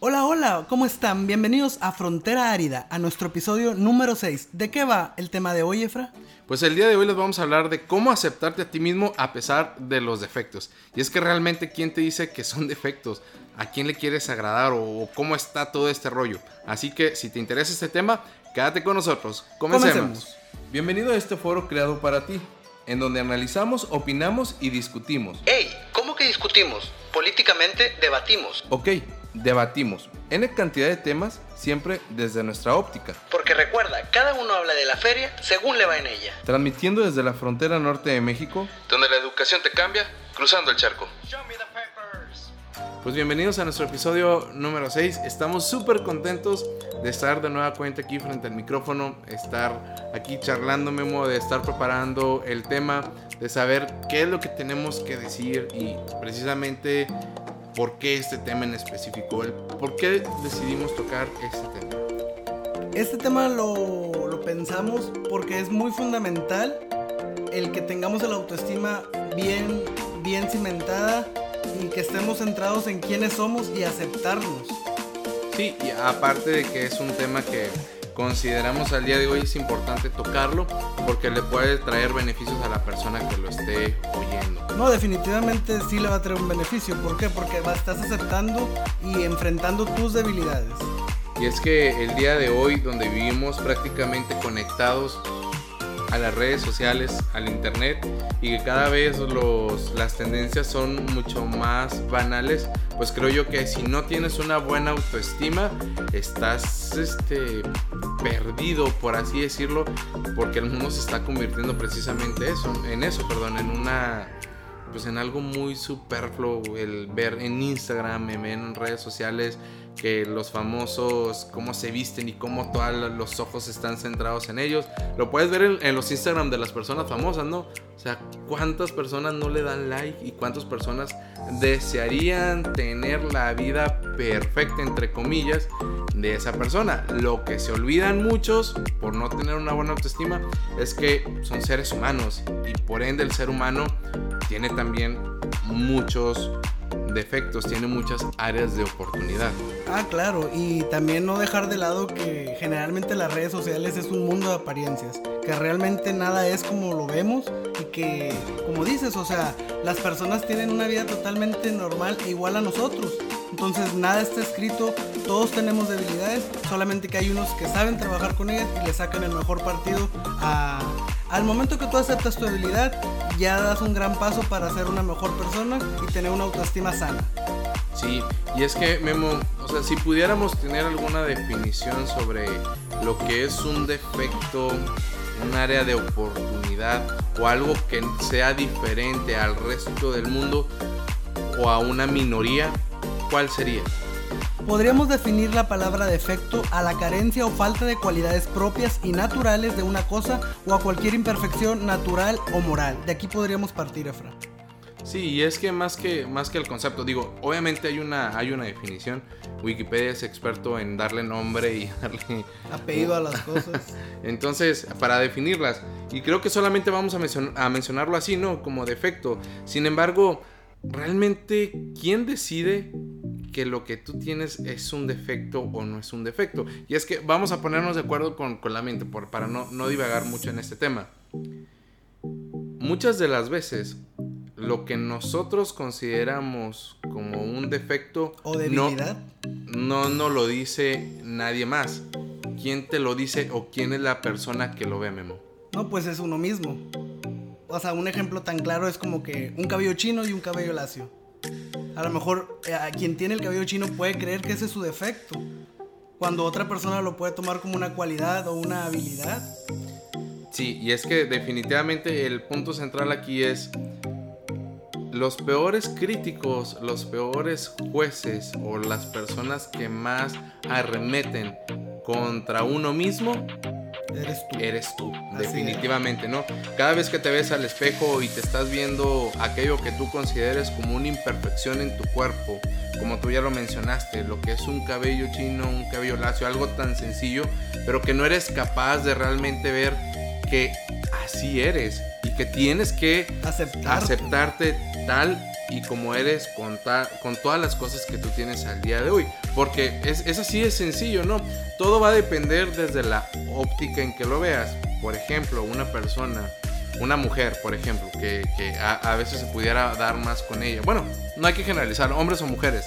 Hola, hola, ¿cómo están? Bienvenidos a Frontera Árida, a nuestro episodio número 6. ¿De qué va el tema de hoy, Efra? Pues el día de hoy les vamos a hablar de cómo aceptarte a ti mismo a pesar de los defectos. Y es que realmente, ¿quién te dice que son defectos? ¿A quién le quieres agradar o cómo está todo este rollo? Así que si te interesa este tema, quédate con nosotros. Comencemos. Comencemos. Bienvenido a este foro creado para ti, en donde analizamos, opinamos y discutimos. ¡Ey! ¿Cómo que discutimos? Políticamente debatimos. Ok, debatimos N cantidad de temas, siempre desde nuestra óptica, Porque recuerda, cada uno habla de la feria según le va en ella. transmitiendo desde la frontera norte de México. Donde la educación te cambia, cruzando el charco. Pues bienvenidos a nuestro episodio número 6. Estamos súper contentos de estar de nueva cuenta aquí frente al micrófono, estar aquí charlando, Memo, de estar preparando el tema, de saber qué es lo que tenemos que decir y precisamente por qué este tema en específico, el por qué decidimos tocar este tema. Este tema lo, lo pensamos porque es muy fundamental el que tengamos la autoestima bien, bien cimentada y que estemos centrados en quiénes somos y aceptarnos. Sí, y aparte de que es un tema que consideramos al día de hoy es importante tocarlo porque le puede traer beneficios a la persona que lo esté oyendo. No, definitivamente sí le va a traer un beneficio. ¿Por qué? Porque estás aceptando y enfrentando tus debilidades. Y es que el día de hoy, donde vivimos prácticamente conectados a las redes sociales, al internet, y que cada vez los, las tendencias son mucho más banales, pues creo yo que si no tienes una buena autoestima, estás este, perdido, por así decirlo, porque el mundo se está convirtiendo precisamente eso, en eso, perdón, en una pues en algo muy superfluo el ver en Instagram, en, redes sociales que los famosos cómo se visten y cómo todos los ojos están centrados en ellos. Lo puedes ver en, en los Instagram de las personas famosas, ¿no? O sea, cuántas personas no le dan like y cuántas personas desearían tener la vida perfecta, entre comillas, de esa persona. Lo que se olvidan muchos por no tener una buena autoestima es que son seres humanos y por ende el ser humano tiene también muchos defectos, tiene muchas áreas de oportunidad. Ah, claro, y también no dejar de lado que generalmente las redes sociales es un mundo de apariencias, que realmente nada es como lo vemos y que, como dices, o sea, las personas tienen una vida totalmente normal igual a nosotros. Entonces nada está escrito, todos tenemos debilidades, solamente que hay unos que saben trabajar con ellas y le sacan el mejor partido a... Al momento que tú aceptas tu debilidad, ya das un gran paso para ser una mejor persona y tener una autoestima sana. Sí, y es que Memo, o sea, si pudiéramos tener alguna definición sobre lo que es un defecto, un área de oportunidad o algo que sea diferente al resto del mundo o a una minoría, ¿cuál sería? Podríamos definir la palabra defecto a la carencia o falta de cualidades propias y naturales de una cosa o a cualquier imperfección natural o moral. De aquí podríamos partir, Efra. Sí, y es que más que más que el concepto, digo, obviamente hay una hay una definición. Wikipedia es experto en darle nombre y darle Apellido a las cosas. Entonces, para definirlas, y creo que solamente vamos a, mencion- a mencionarlo así, ¿no? Como defecto. Sin embargo, realmente, ¿quién decide que lo que tú tienes es un defecto o no es un defecto? Y es que vamos a ponernos de acuerdo con, con la mente, por, para no, no divagar mucho en este tema. Muchas de las veces, lo que nosotros consideramos como un defecto O no- debilidad. no no lo dice nadie más. ¿Quién te lo dice o quién es la persona que lo ve, Memo? No, pues es uno mismo. O sea, un ejemplo tan claro es como que un cabello chino y un cabello lacio. A lo mejor eh, quien tiene el cabello chino puede creer que ese es su defecto. Cuando otra persona lo puede tomar como una cualidad o una habilidad. Sí, y es que definitivamente el punto central aquí es los peores críticos, los peores jueces o las personas que más arremeten contra uno mismo Eres tú. eres tú, Así definitivamente, ¿no? Cada vez que te ves al espejo y te estás viendo aquello que tú consideres como una imperfección en tu cuerpo, como tú ya lo mencionaste, lo que es un cabello chino, un cabello lacio, algo tan sencillo, pero que no eres capaz de realmente ver que así eres y que tienes que Aceptarte. aceptarte tal y como eres con, ta- con todas las cosas que tú tienes al día de hoy. Porque es, es así de sencillo, ¿no? Todo va a depender desde la óptica en que lo veas. Por ejemplo, una persona, una mujer, por ejemplo, que, que a, a veces se pudiera dar más con ella. Bueno, no hay que generalizar, hombres o mujeres.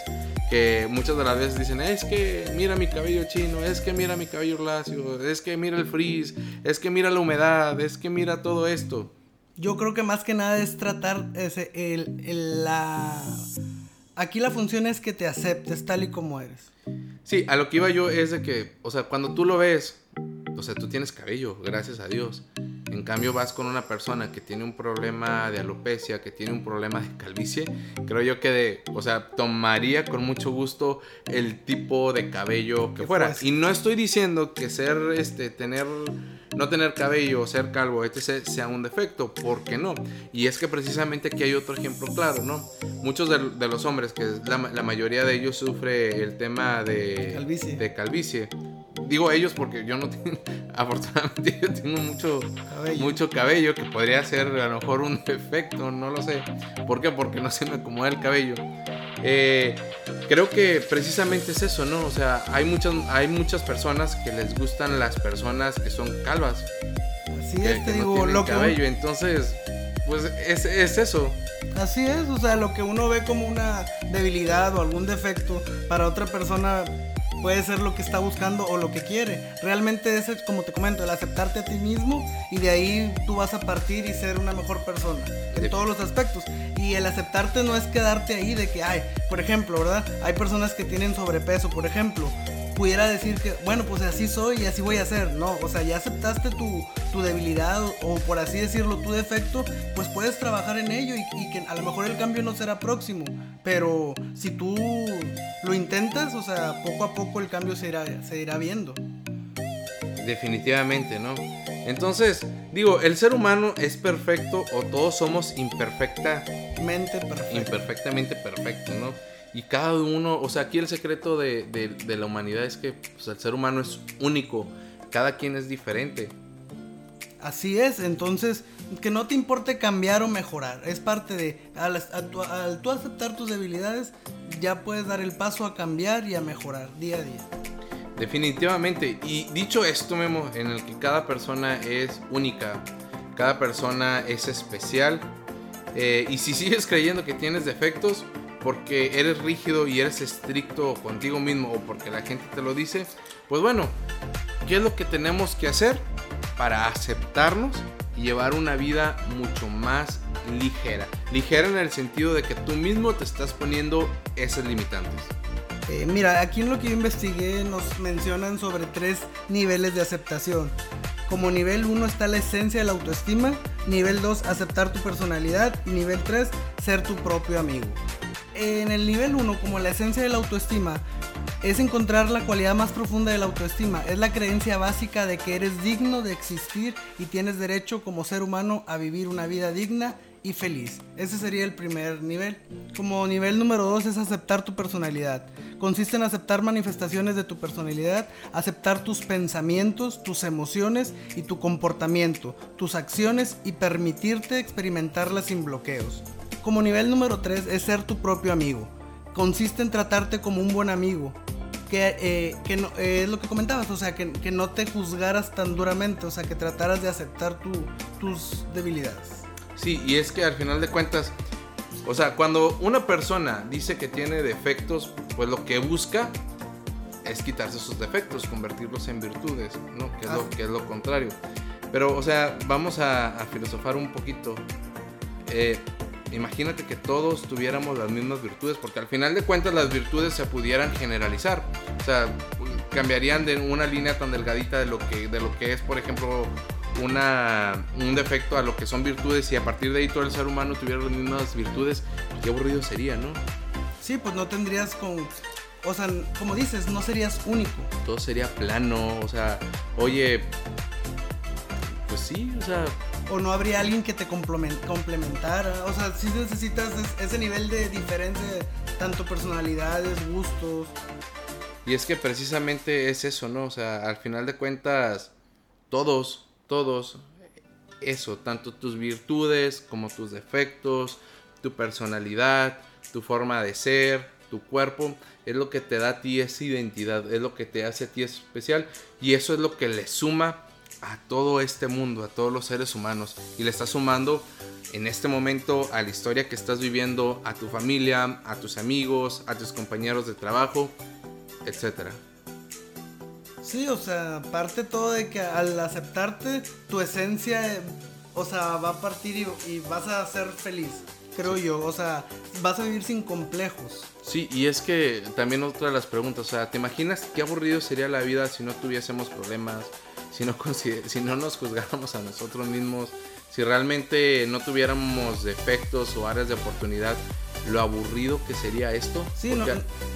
Que muchas de las veces dicen, es que mira mi cabello chino, es que mira mi cabello lacio, es que mira el frizz, es que mira la humedad, es que mira todo esto. Yo creo que más que nada es tratar ese, el, el- la... Aquí la función es que te aceptes tal y como eres. Sí, a lo que iba yo es de que, o sea, cuando tú lo ves, o sea, tú tienes cabello, gracias a Dios. En cambio vas con una persona que tiene un problema de alopecia, que tiene un problema de calvicie, creo yo que de, o sea, tomaría con mucho gusto el tipo de cabello que Que fuera. fuese. Y no estoy diciendo que ser, este, tener, no tener cabello, ser calvo, etc. sea un defecto, porque no. Y es que precisamente aquí hay otro ejemplo claro, ¿no? Muchos de, de los hombres, que la, la mayoría de ellos sufre el tema de Calvicie. de calvicie. Digo ellos porque yo no tengo, afortunadamente yo tengo mucho Cabello. mucho cabello que podría ser a lo mejor un defecto, no lo sé. ¿Por qué? Porque no se me acomoda el cabello. Eh, creo que precisamente es eso, ¿no? O sea, hay muchas, hay muchas personas que les gustan las personas que son calvas, Así que, es, te no digo, tienen lo que. Entonces, pues es, es eso. Así es, o sea, lo que uno ve como una debilidad o algún defecto para otra persona puede ser lo que está buscando o lo que quiere. Realmente es, como te comento, el aceptarte a ti mismo y de ahí tú vas a partir y ser una mejor persona en todos los aspectos. Y el aceptarte no es quedarte ahí de que, ay, por ejemplo, ¿verdad? Hay personas que tienen sobrepeso, por ejemplo. Pudiera decir que, bueno, pues así soy y así voy a ser. No, o sea, ya aceptaste tu, tu debilidad o, o por así decirlo, tu defecto, pues puedes trabajar en ello y, y que a lo mejor el cambio no será próximo. Pero si tú lo intentas, o sea, poco a poco el cambio se irá, se irá viendo. Definitivamente, ¿no? Entonces, digo, el ser humano es perfecto o todos somos imperfecta Mente perfecta. imperfectamente perfecto, ¿no? Y cada uno, o sea, aquí el secreto de, de- de la humanidad es que pues, el ser humano es único, cada quien es diferente. Así es, entonces que no te importe cambiar o mejorar, es parte de, al, a tu- al tú aceptar tus debilidades, ya puedes dar el paso a cambiar y a mejorar día a día. Definitivamente. Y dicho esto, Memo, en el que cada persona es única, cada persona es especial, eh, y si sigues creyendo que tienes defectos, porque eres rígido y eres estricto contigo mismo o porque la gente te lo dice, pues bueno, ¿qué es lo que tenemos que hacer para aceptarnos y llevar una vida mucho más ligera? Ligera en el sentido de que tú mismo te estás poniendo esas limitantes. Eh, mira, aquí en lo que yo investigué nos mencionan sobre tres niveles de aceptación. Como nivel 1 está la esencia de la autoestima, nivel 2 aceptar tu personalidad y nivel 3 ser tu propio amigo. En el nivel 1, como la esencia de la autoestima, es encontrar la cualidad más profunda de la autoestima. Es la creencia básica de que eres digno de existir y tienes derecho como ser humano a vivir una vida digna y feliz. Ese sería el primer nivel. Como nivel número 2 es aceptar tu personalidad. Consiste en aceptar manifestaciones de tu personalidad, aceptar tus pensamientos, tus emociones y tu comportamiento, tus acciones y permitirte experimentarlas sin bloqueos. Como nivel número 3 es ser tu propio amigo. Consiste en tratarte como un buen amigo. Que, eh, que no, eh, es lo que comentabas, o sea, que, que no te juzgaras tan duramente, o sea, que trataras de aceptar tu- tus debilidades. Sí, y es que al final de cuentas, o sea, cuando una persona dice que tiene defectos, pues lo que busca es quitarse sus defectos, convertirlos en virtudes, ¿no? Que es, lo, Ah. que es lo contrario. Pero, o sea, vamos a, a filosofar un poquito. Eh, imagínate que todos tuviéramos las mismas virtudes, porque al final de cuentas las virtudes se pudieran generalizar. O sea, cambiarían de una línea tan delgadita de lo que, de lo que es, por ejemplo, una, un defecto a lo que son virtudes y a partir de ahí todo el ser humano tuviera las mismas virtudes, qué aburrido sería, ¿no? Sí, pues no tendrías con, o sea, como dices, no serías único. Todo sería plano, o sea, oye, pues sí, o sea, O no habría alguien que te complemen- complementara. O sea, sí necesitas es- ese nivel de diferencia, tanto personalidades, gustos. Y es que precisamente es eso, ¿no? O sea, al final de cuentas, todos, todos eso, tanto tus virtudes como tus defectos, tu personalidad, tu forma de ser, tu cuerpo, es lo que te da a ti esa identidad, es lo que te hace a ti especial y eso es lo que le suma a todo este mundo, a todos los seres humanos y le está sumando en este momento a la historia que estás viviendo, a tu familia, a tus amigos, a tus compañeros de trabajo, etcétera. Sí, o sea, parte todo de que al aceptarte, tu esencia, o sea, va a partir y, vas a ser feliz, creo yo. O sea, vas a vivir sin complejos. Sí, y es que también otra de las preguntas, o sea, ¿te imaginas qué aburrido sería la vida si no tuviésemos problemas, si no, si no nos juzgáramos a nosotros mismos, si realmente no tuviéramos defectos o áreas de oportunidad? lo aburrido que sería esto. Sí,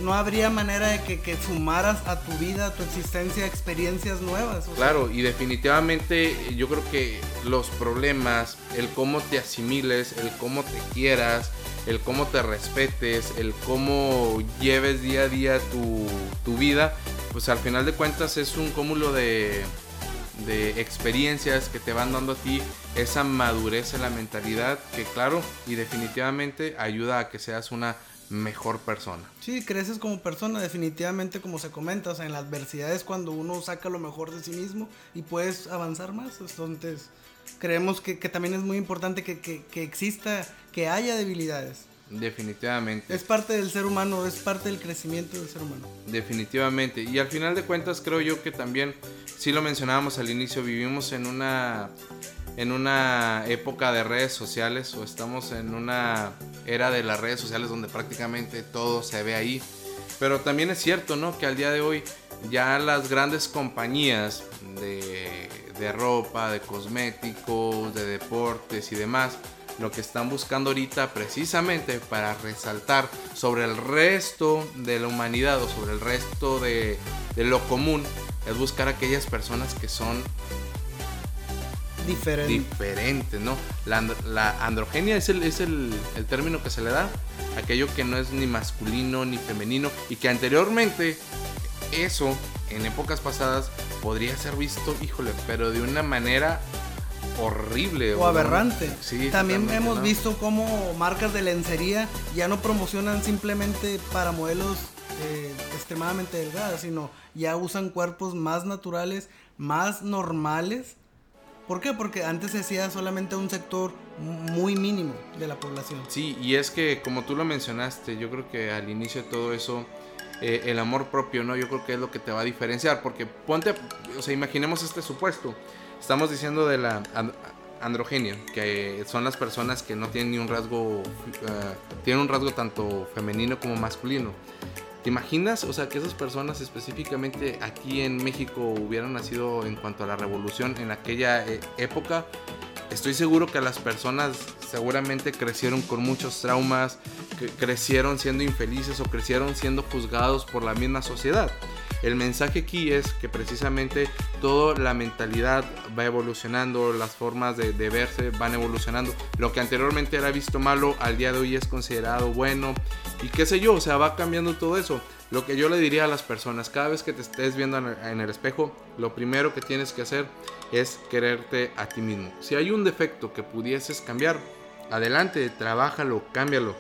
no, habría manera de que, sumaras a tu vida, a tu existencia, experiencias nuevas. Claro, y definitivamente yo creo que los problemas, el cómo te asimiles, el cómo te quieras, el cómo te respetes, el cómo lleves día a día tu, tu vida, pues al final de cuentas es un cúmulo de de experiencias que te van dando a ti esa madurez en la mentalidad que claro y definitivamente ayuda a que seas una mejor persona. Sí, creces como persona, definitivamente como se comenta, en la adversidad es cuando uno saca lo mejor de sí mismo y puedes avanzar más. Entonces, creemos que, también es muy importante que, que exista, que haya debilidades. Definitivamente. Es parte del ser humano, es parte del crecimiento del ser humano. Definitivamente. Y al final de cuentas creo yo que también, si lo mencionábamos al inicio, vivimos en una, en una época de redes sociales o estamos en una era de las redes sociales donde prácticamente todo se ve ahí. Pero también es cierto, ¿no? Que al día de hoy ya las grandes compañías de, de ropa, de cosméticos, de deportes y demás, lo que están buscando ahorita precisamente para resaltar sobre el resto de la humanidad o sobre el resto de, lo común es buscar aquellas personas que son diferentes, ¿no? La, androgenia es, el, es el, el, término que se le da, aquello que no es ni masculino ni femenino y que anteriormente eso en épocas pasadas podría ser visto, híjole, pero de una manera horrible. O, aberrante. También hemos visto cómo marcas de lencería ya no promocionan simplemente para modelos eh, extremadamente delgadas, sino ya usan cuerpos más naturales, más normales. ¿Por qué? Porque antes se hacía solamente un sector muy mínimo de la población. Sí, y es que como tú lo mencionaste, yo creo que al inicio de todo eso, eh, el amor propio, ¿no? Yo creo que es lo que te va a diferenciar, porque ponte, o sea, imaginemos este supuesto Estamos diciendo de la androgenia, que son las personas que no tienen ni un rasgo, uh, tienen un rasgo tanto femenino como masculino. ¿Te imaginas? O sea, que esas personas específicamente aquí en México hubieran nacido en cuanto a la revolución en aquella eh, época. Estoy seguro que las personas seguramente crecieron con muchos traumas, que crecieron siendo infelices o crecieron siendo juzgados por la misma sociedad. El mensaje aquí es que precisamente toda la mentalidad va evolucionando, las formas de, verse van evolucionando. Lo que anteriormente era visto malo, al día de hoy es considerado bueno. Y qué sé yo, o sea, va cambiando todo eso. Lo que yo le diría a las personas, cada vez que te estés viendo en el espejo, lo primero que tienes que hacer es quererte a ti mismo. Si hay un defecto que pudieses cambiar, adelante, trabájalo, cámbialo.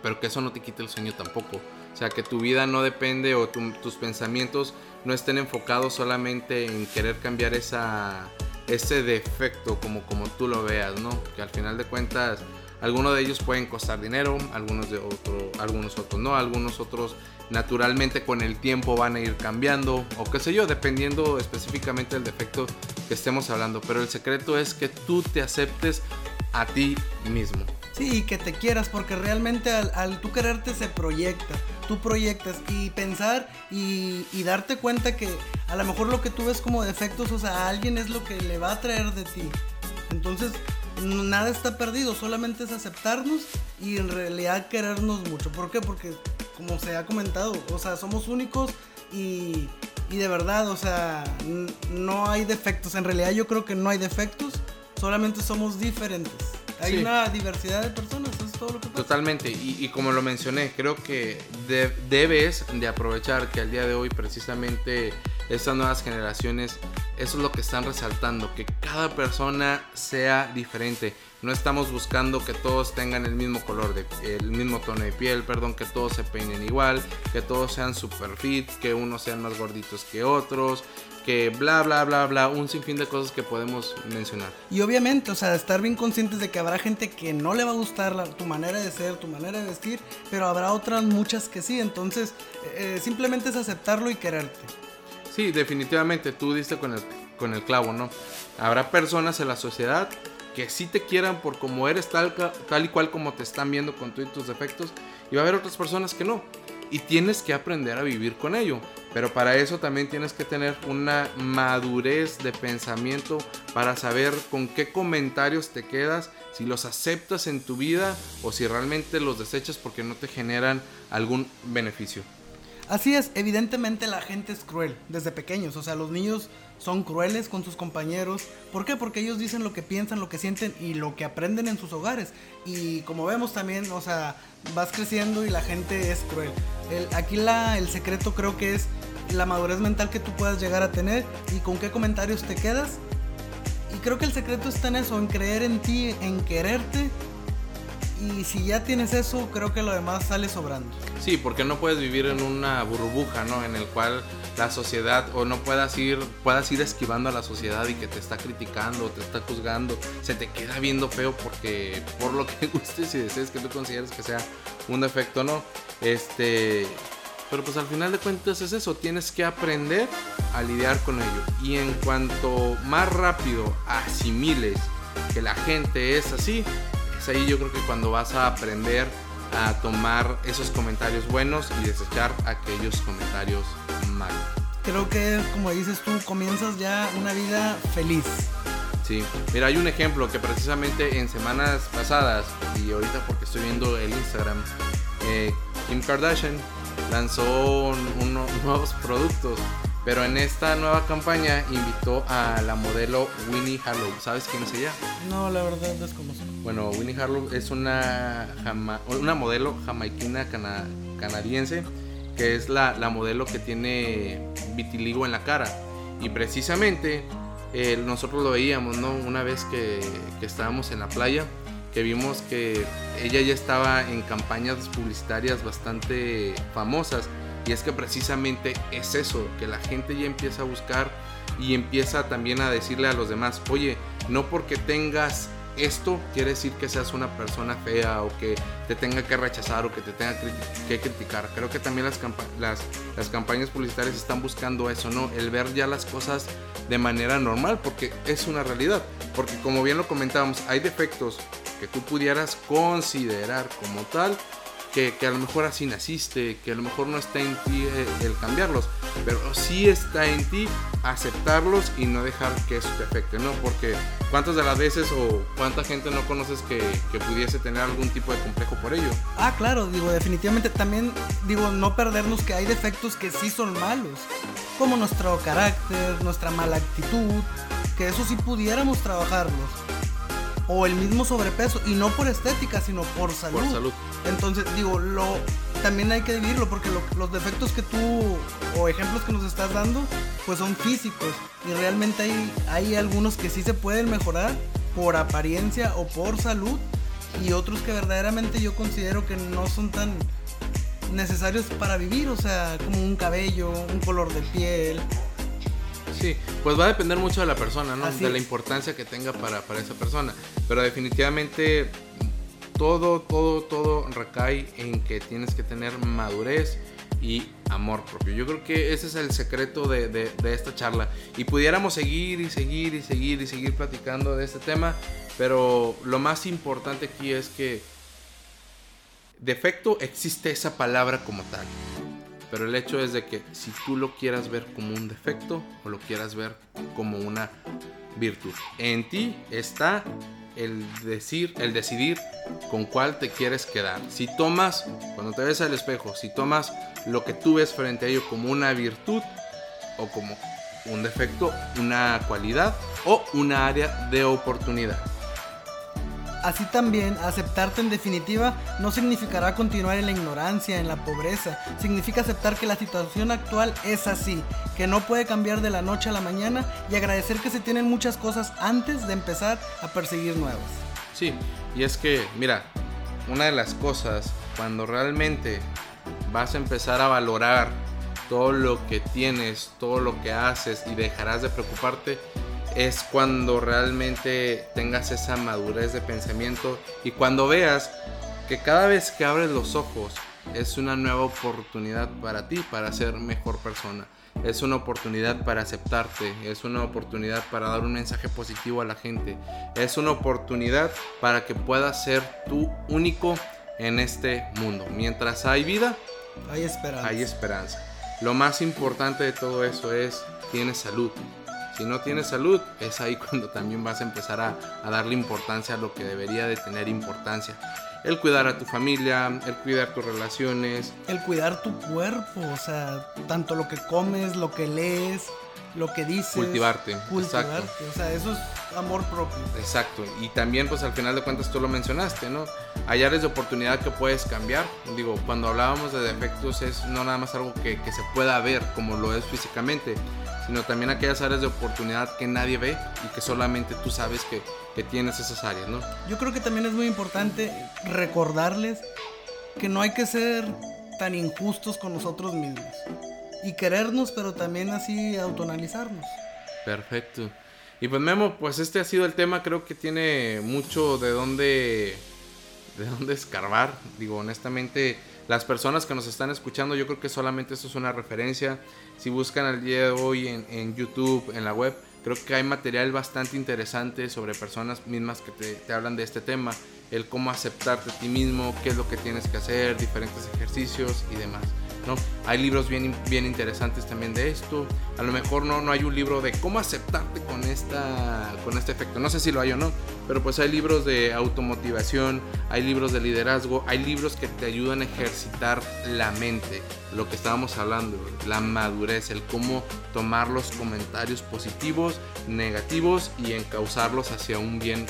Pero que eso no te quite el sueño tampoco. O sea, que tu vida no depende o tus pensamientos no estén enfocados solamente en querer cambiar ese defecto como, como tú lo veas, ¿no? Que al final de cuentas algunos de ellos pueden costar dinero, algunos de otro, algunos otros no, algunos otros naturalmente con el tiempo van a ir cambiando o qué sé yo, dependiendo específicamente del defecto que estemos hablando. Pero el secreto es que tú te aceptes a ti mismo. Sí, que te quieras, porque realmente al, al tú quererte se proyecta tú proyectas y pensar y, darte cuenta que a lo mejor lo que tú ves como defectos, o sea, a alguien es lo que le va a traer de ti. Entonces, nada está perdido, solamente es aceptarnos y en realidad querernos mucho. ¿Por qué? Porque, como se ha comentado, o sea, somos únicos y, y de verdad, o sea, no hay defectos. En realidad yo creo que no hay defectos, solamente somos diferentes. Hay una diversidad de personas, Totalmente, y, como lo mencioné, creo que debes de aprovechar que al día de hoy precisamente estas nuevas generaciones eso es lo que están resaltando, que cada persona sea diferente. No estamos buscando que todos tengan el mismo color, de, el mismo tono de piel, perdón, que todos se peinen igual, que todos sean super fit, que unos sean más gorditos que otros, que bla, bla, bla, bla, un sinfín de cosas que podemos mencionar. Y obviamente, o sea, estar bien conscientes de que habrá gente que no le va a gustar tu manera de ser, tu manera de vestir, pero habrá otras muchas que sí, entonces eh, simplemente es aceptarlo y quererte. Sí, definitivamente, tú diste con el, con el clavo, ¿no? Habrá personas en la sociedad que sí te quieran por como eres, tal, tal y cual como te están viendo con tus defectos, y va a haber otras personas que no. Y tienes que aprender a vivir con ello. Pero para eso también tienes que tener una madurez de pensamiento para saber con qué comentarios te quedas, si los aceptas en tu vida o si realmente los desechas porque no te generan algún beneficio. Así es, evidentemente la gente es cruel desde pequeños, o sea, los niños son crueles con sus compañeros. ¿Por qué? Porque ellos dicen lo que piensan, lo que sienten y lo que aprenden en sus hogares. Y como vemos también, o sea, vas creciendo y la gente es cruel. aquí la, el secreto creo que es la madurez mental que tú puedas llegar a tener y con qué comentarios te quedas. Y creo que el secreto está en eso, en creer en ti, en quererte. Y si ya tienes eso, creo que lo demás sale sobrando. Sí, porque no puedes vivir en una burbuja, ¿no? En el cual la sociedad o no puedas ir, puedas ir esquivando a la sociedad y que te está criticando, te está juzgando, se te queda viendo feo porque por lo que gustes y desees que tú consideres que sea un defecto, ¿no? Este, pero pues al final de cuentas es eso, tienes que aprender a lidiar con ello. Y en cuanto más rápido asimiles que la gente es así, es ahí yo creo que cuando vas a aprender a tomar esos comentarios buenos y desechar aquellos comentarios Creo que como dices tú, comienzas ya una vida feliz. Sí, mira, hay un ejemplo que precisamente en semanas pasadas, y ahorita porque estoy viendo el Instagram, eh, Kim Kardashian lanzó unos nuevos productos. Pero en esta nueva campaña invitó a la modelo Winnie Harlow. ¿Sabes quién es ella? No, la verdad desconozco. Bueno, Winnie Harlow es una, una modelo jamaiquina canadiense que es la, modelo que tiene vitiligo en la cara. Y precisamente eh, nosotros lo veíamos, ¿no? Una vez que, que estábamos en la playa que vimos que ella ya estaba en campañas publicitarias bastante famosas. Y es que precisamente es eso, que la gente ya empieza a buscar y empieza también a decirle a los demás, oye, no porque tengas esto quiere decir que seas una persona fea o que te tenga que rechazar o que te tenga que criticar. Creo que también las, las, campañas publicitarias están buscando eso, ¿no? El ver ya las cosas de manera normal, porque es una realidad. Porque como bien lo comentábamos, hay defectos que tú pudieras considerar como tal, que, a lo mejor así naciste, que a lo mejor no está en ti eh, el, cambiarlos, pero sí está en ti aceptarlos y no dejar que eso te afecte, ¿no? Porque cuántas de las veces o cuánta gente no conoces que, que, pudiese tener algún tipo de complejo por ello. Ah, claro, digo, definitivamente también, digo, no perdernos que hay defectos que sí son malos, como nuestro carácter, nuestra mala actitud, que eso sí pudiéramos trabajarlos o el mismo sobrepeso y no por estética, sino por salud. Por salud. Entonces, digo, lo también hay que dividirlo porque los defectos que tú o ejemplos que nos estás dando pues son físicos y realmente hay hay algunos que sí se pueden mejorar por apariencia o por salud y otros que verdaderamente yo considero que no son tan necesarios para vivir, o sea, como un cabello, un color de piel, Sí, pues va a depender mucho de la persona, ¿no? de la importancia que tenga para, esa persona. Pero definitivamente todo, todo, todo recae en que tienes que tener madurez y amor propio. Yo creo que ese es el secreto de, de, esta charla. Y pudiéramos seguir y seguir y seguir y seguir platicando de este tema, pero lo más importante aquí es que defecto existe esa palabra como tal. Pero el hecho es de que si tú lo quieras ver como un defecto o lo quieras ver como una virtud, en ti está el decir, el decidir con cuál te quieres quedar. Si tomas, cuando te ves al espejo, si tomas lo que tú ves frente a ello como una virtud o como un defecto, una cualidad o una área de oportunidad. Así también, aceptarte en definitiva no significará continuar en la ignorancia, en la pobreza. Significa aceptar que la situación actual es así que no puede cambiar de la noche a la mañana y agradecer que se tienen muchas cosas antes de empezar a perseguir nuevas. Sí, y es que, mira, una de las cosas, cuando realmente vas a empezar a valorar todo lo que tienes, todo lo que haces y dejarás de preocuparte, es cuando realmente tengas esa madurez de pensamiento y cuando veas que cada vez que abres los ojos es una nueva oportunidad para ti, para ser mejor persona. Es una oportunidad para aceptarte, es una oportunidad para dar un mensaje positivo a la gente, es una oportunidad para que puedas ser tú único en este mundo. Mientras hay vida, hay esperanza. Hay esperanza. Lo más importante de todo eso es, tienes salud. Si no tienes salud, es ahí cuando también vas a empezar a, a darle importancia a lo que debería de tener importancia el cuidar a tu familia, el cuidar tus relaciones. El cuidar tu cuerpo, o sea, tanto lo que comes, lo que lees, lo que dices. Cultivarte. Cultivarte, Exacto. o sea, eso es amor propio. Exacto, y también pues al final de cuentas tú lo mencionaste, ¿no? Hay áreas de oportunidad que puedes cambiar. Digo, cuando hablábamos de defectos es no nada más algo que, que se pueda ver como lo es físicamente, sino también aquellas áreas de oportunidad que nadie ve y que solamente tú sabes que, que tienes esas áreas, ¿no? Yo creo que también es muy importante recordarles que no hay que ser tan injustos con nosotros mismos y querernos, pero también así autoanalizarnos. Perfecto. Y pues Memo, pues este ha sido el tema, creo que tiene mucho de dónde de dónde escarbar. Digo, honestamente, las personas que nos están escuchando, yo creo que solamente esto es una referencia. Si buscan el día de hoy en, en YouTube, en la web, creo que hay material bastante interesante sobre personas mismas que te, te hablan de este tema. El cómo aceptarte a ti mismo, qué es lo que tienes que hacer, diferentes ejercicios y demás. ¿No? Hay libros bien, bien interesantes también de esto. A lo mejor no, no hay un libro de cómo aceptarte con, esta, con este efecto. No sé si lo hay o no, pero pues hay libros de automotivación, hay libros de liderazgo, hay libros que te ayudan a ejercitar la mente. Lo que estábamos hablando, la madurez, el cómo tomar los comentarios positivos, negativos y encauzarlos hacia un bien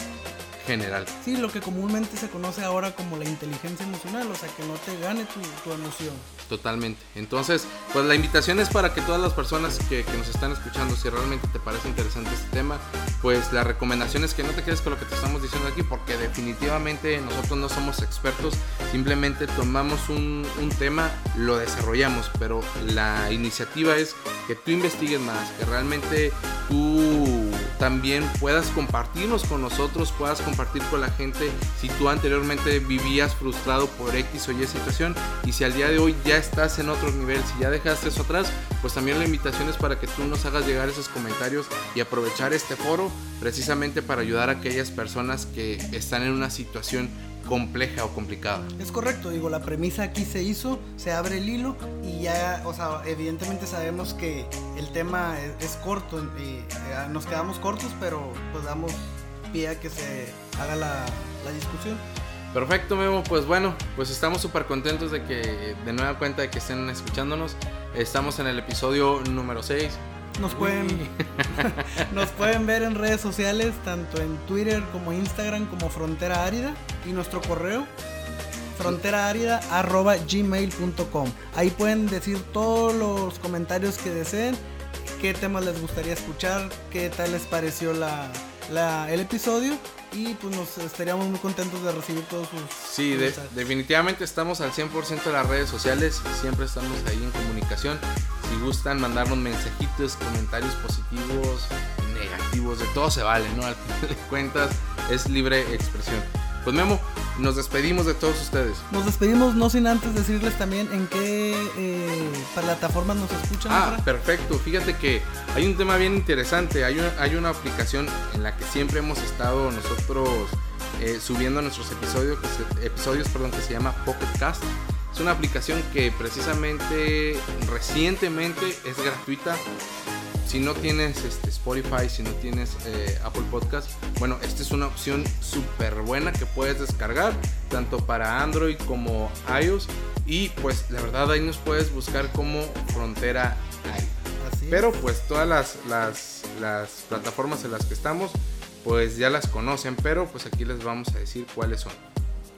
general. Sí, lo que comúnmente se conoce ahora como la inteligencia emocional, o sea, que no te gane tu, tu emoción. Totalmente. Entonces, pues la invitación es para que todas las personas que, que, nos están escuchando, si realmente te parece interesante este tema, pues la recomendación es que no te quedes con lo que te estamos diciendo aquí, porque definitivamente nosotros no somos expertos, simplemente tomamos un, un tema, lo desarrollamos, pero la iniciativa es que tú investigues más, que realmente tú también puedas compartirnos con nosotros, puedas compartir con la gente si tú anteriormente vivías frustrado por X o Y situación y si al día de hoy ya estás en otro nivel, si ya dejaste eso atrás, pues también la invitación es para que tú nos hagas llegar esos comentarios y aprovechar este foro precisamente para ayudar a aquellas personas que están en una situación compleja o complicada. Es correcto, digo, la premisa aquí se hizo, se abre el hilo y ya, o sea, evidentemente sabemos que el tema es, es corto y eh, nos quedamos cortos, pero pues damos pie a que se haga la, la discusión. Perfecto, Memo. Pues bueno, pues estamos súper contentos de que de nueva cuenta de que estén escuchándonos. Estamos en el episodio número 6. Nos pueden, nos pueden ver en redes sociales, tanto en Twitter como Instagram, como Frontera Árida. Y nuestro correo, fronteraárida.gmail.com. Ahí pueden decir todos los comentarios que deseen, qué temas les gustaría escuchar, qué tal les pareció la, la, el episodio y pues nos estaríamos muy contentos de recibir todos sus Sí, de, definitivamente estamos al 100% de las redes sociales, siempre estamos ahí en comunicación. Si gustan mandarnos mensajitos, comentarios positivos, negativos, de todo se vale, ¿no? Al final de cuentas es libre expresión. Pues Memo, nos despedimos de todos ustedes. Nos despedimos no sin antes decirles también en qué eh, plataformas nos escuchan. Ah, perfecto. Fíjate que hay un tema bien interesante. Hay una, hay una aplicación en la que siempre hemos estado nosotros eh, subiendo nuestros episodios, que se, episodios perdón, que se llama Pocket Cast. Es una aplicación que precisamente recientemente es gratuita. Si no tienes este, Spotify, si no tienes eh, Apple Podcast, bueno, esta es una opción súper buena que puedes descargar tanto para Android como iOS. Y pues la verdad ahí nos puedes buscar como Frontera Así Pero es. pues todas las, las, las plataformas en las que estamos pues ya las conocen, pero pues aquí les vamos a decir cuáles son.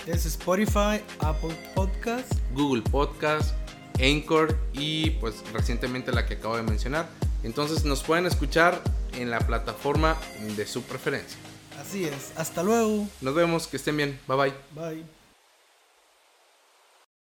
Es Spotify, Apple Podcast, Google Podcast, Anchor y pues recientemente la que acabo de mencionar. Entonces nos pueden escuchar en la plataforma de su preferencia. Así es. Hasta luego. Nos vemos, que estén bien. Bye bye. Bye.